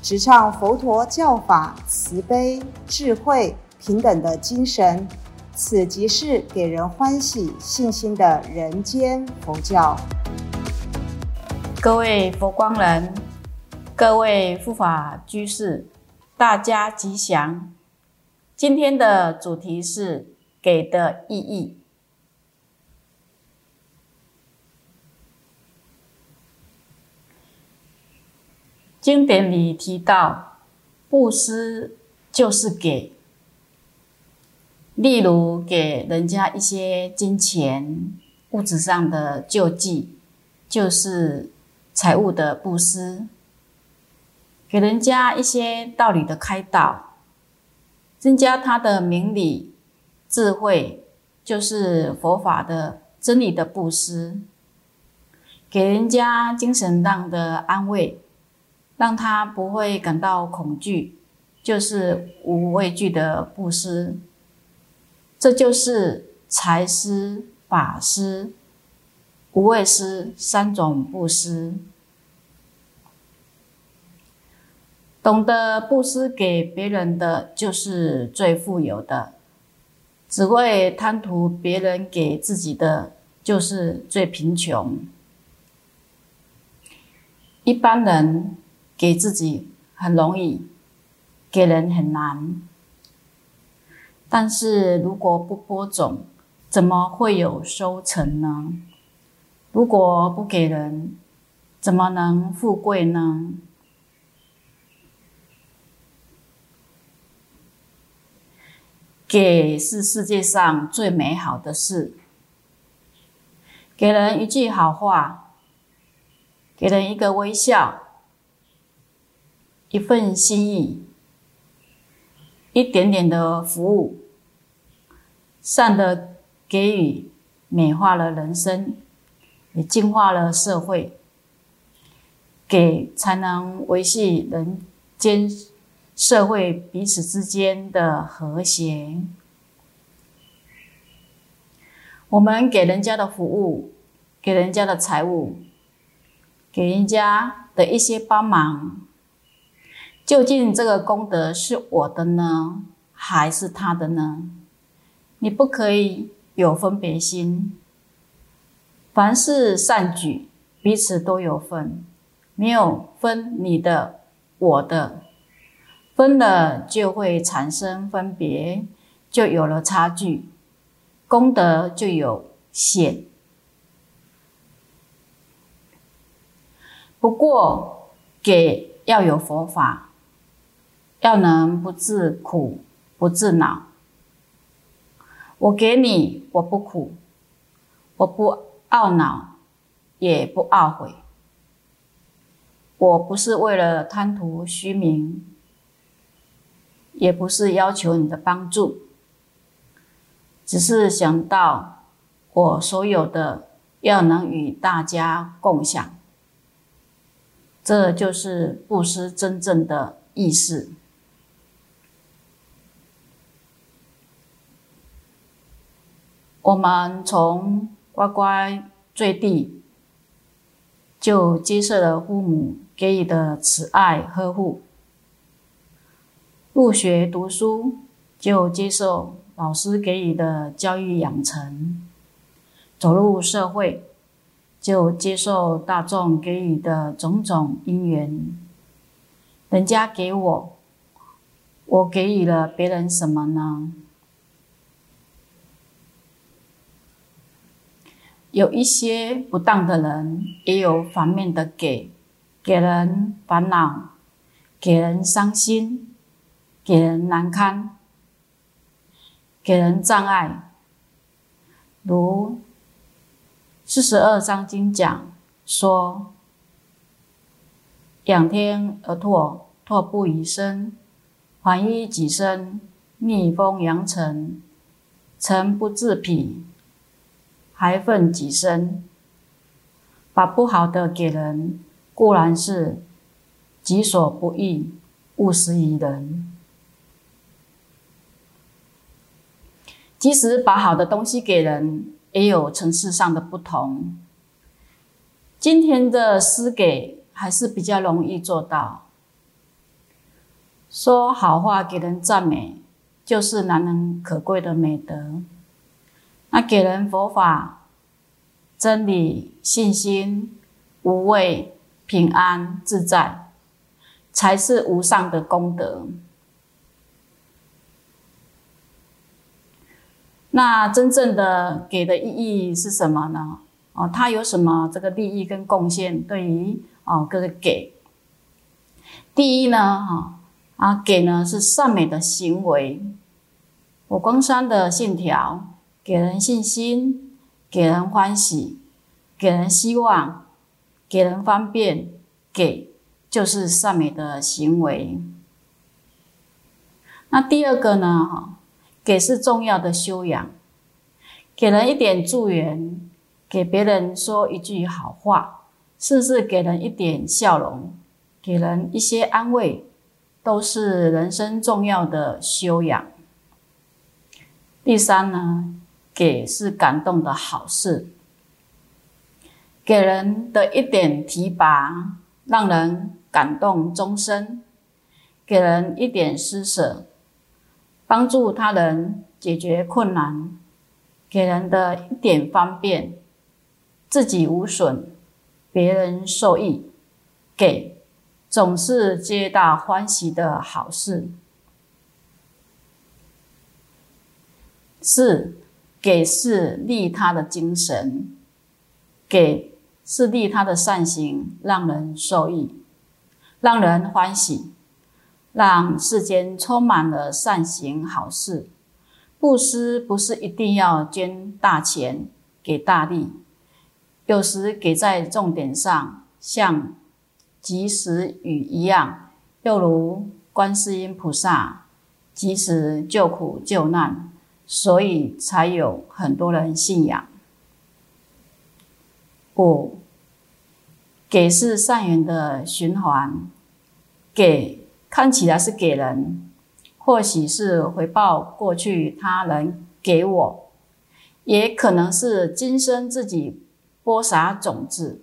直唱佛陀教法慈悲、智慧、平等的精神，此即是给人欢喜、信心的人间佛教。各位佛光人，各位护法居士，大家吉祥。今天的主题是给的意义。经典里提到，布施就是给，例如给人家一些金钱、物质上的救济，就是财物的布施；给人家一些道理的开导，增加他的明理、智慧，就是佛法的真理的布施；给人家精神上的安慰。让他不会感到恐惧，就是无畏惧的布施。这就是财施、法施、无畏施三种布施。懂得布施给别人的，就是最富有的；只会贪图别人给自己的，就是最贫穷。一般人。给自己很容易，给人很难。但是如果不播种，怎么会有收成呢？如果不给人，怎么能富贵呢？给是世界上最美好的事。给人一句好话，给人一个微笑。一份心意，一点点的服务，善的给予，美化了人生，也净化了社会。给才能维系人间社会彼此之间的和谐。我们给人家的服务，给人家的财物，给人家的一些帮忙。究竟这个功德是我的呢，还是他的呢？你不可以有分别心。凡是善举，彼此都有份，没有分你的、我的，分了就会产生分别，就有了差距，功德就有限。不过给要有佛法。要能不自苦不自恼，我给你，我不苦，我不懊恼，也不懊悔。我不是为了贪图虚名，也不是要求你的帮助，只是想到我所有的要能与大家共享，这就是布施真正的意思。我们从乖乖坠地，就接受了父母给予的慈爱呵护；入学读书，就接受老师给予的教育养成；走入社会，就接受大众给予的种种因缘。人家给我，我给予了别人什么呢？有一些不当的人，也有反面的给，给人烦恼，给人伤心，给人难堪，给人障碍。如四十二章经讲说：“仰天而唾，拓步以身，缓衣己身，逆风扬尘，尘不自匹，还愤己身。把不好的给人，固然是己所不欲，勿施于人。即使把好的东西给人，也有层次上的不同。今天的施给还是比较容易做到。说好话给人赞美，就是难能可贵的美德。那给人佛法、真理、信心、无畏、平安、自在，才是无上的功德。那真正的给的意义是什么呢？哦，它有什么这个利益跟贡献？对于哦，各个给，第一呢，哈。啊，给呢是善美的行为。我光山的信条，给人信心，给人欢喜，给人希望，给人方便，给就是善美的行为。那第二个呢？给是重要的修养。给人一点助缘，给别人说一句好话，甚至给人一点笑容，给人一些安慰。都是人生重要的修养。第三呢，给是感动的好事，给人的一点提拔，让人感动终身；给人一点施舍，帮助他人解决困难；给人的一点方便，自己无损，别人受益。给。总是皆大欢喜的好事。四，给是利他的精神，给是利他的善行，让人受益，让人欢喜，让世间充满了善行好事。布施不是一定要捐大钱给大利，有时给在重点上，像。及时雨一样，又如观世音菩萨及时救苦救难，所以才有很多人信仰。五，给是善缘的循环，给看起来是给人，或许是回报过去他人给我，也可能是今生自己播撒种子。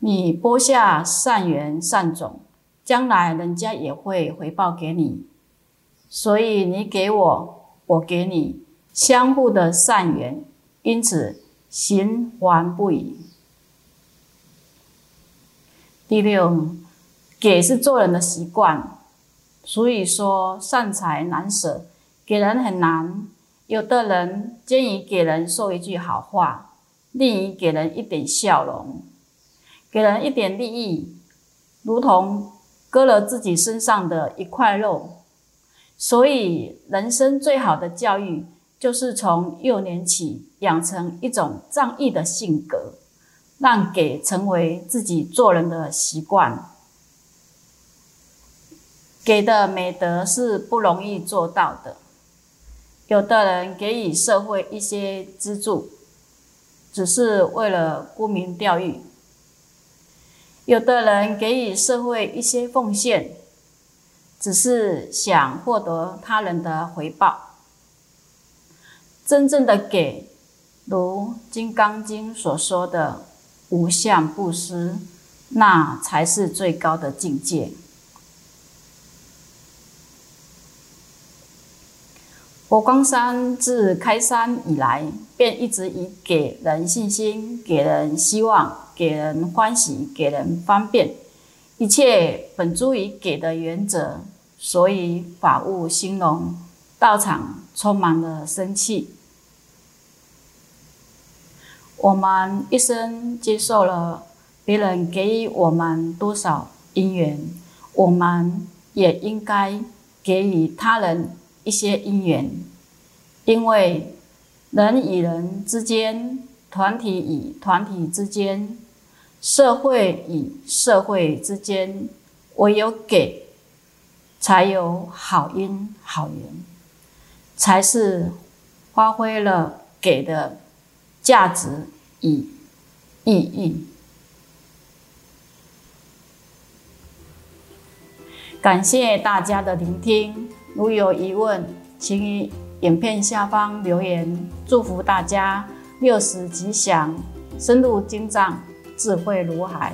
你播下善缘善种，将来人家也会回报给你。所以你给我，我给你，相互的善缘，因此循环不已。第六，给是做人的习惯，所以说善财难舍，给人很难。有的人建议给人说一句好话，另一给人一点笑容。给人一点利益，如同割了自己身上的一块肉。所以，人生最好的教育，就是从幼年起养成一种仗义的性格，让给成为自己做人的习惯。给的美德是不容易做到的。有的人给予社会一些资助，只是为了沽名钓誉。有的人给予社会一些奉献，只是想获得他人的回报。真正的给，如《金刚经》所说的无相布施，那才是最高的境界。佛光山自开山以来，便一直以给人信心、给人希望。给人欢喜，给人方便，一切本诸于给的原则，所以法物兴隆，道场充满了生气。我们一生接受了别人给予我们多少因缘，我们也应该给予他人一些因缘，因为人与人之间，团体与团体之间。社会与社会之间，唯有给才有好因好缘，才是发挥了给的价值与意义。感谢大家的聆听，如有疑问，请于影片下方留言。祝福大家六十吉祥，深入经藏，智慧如海。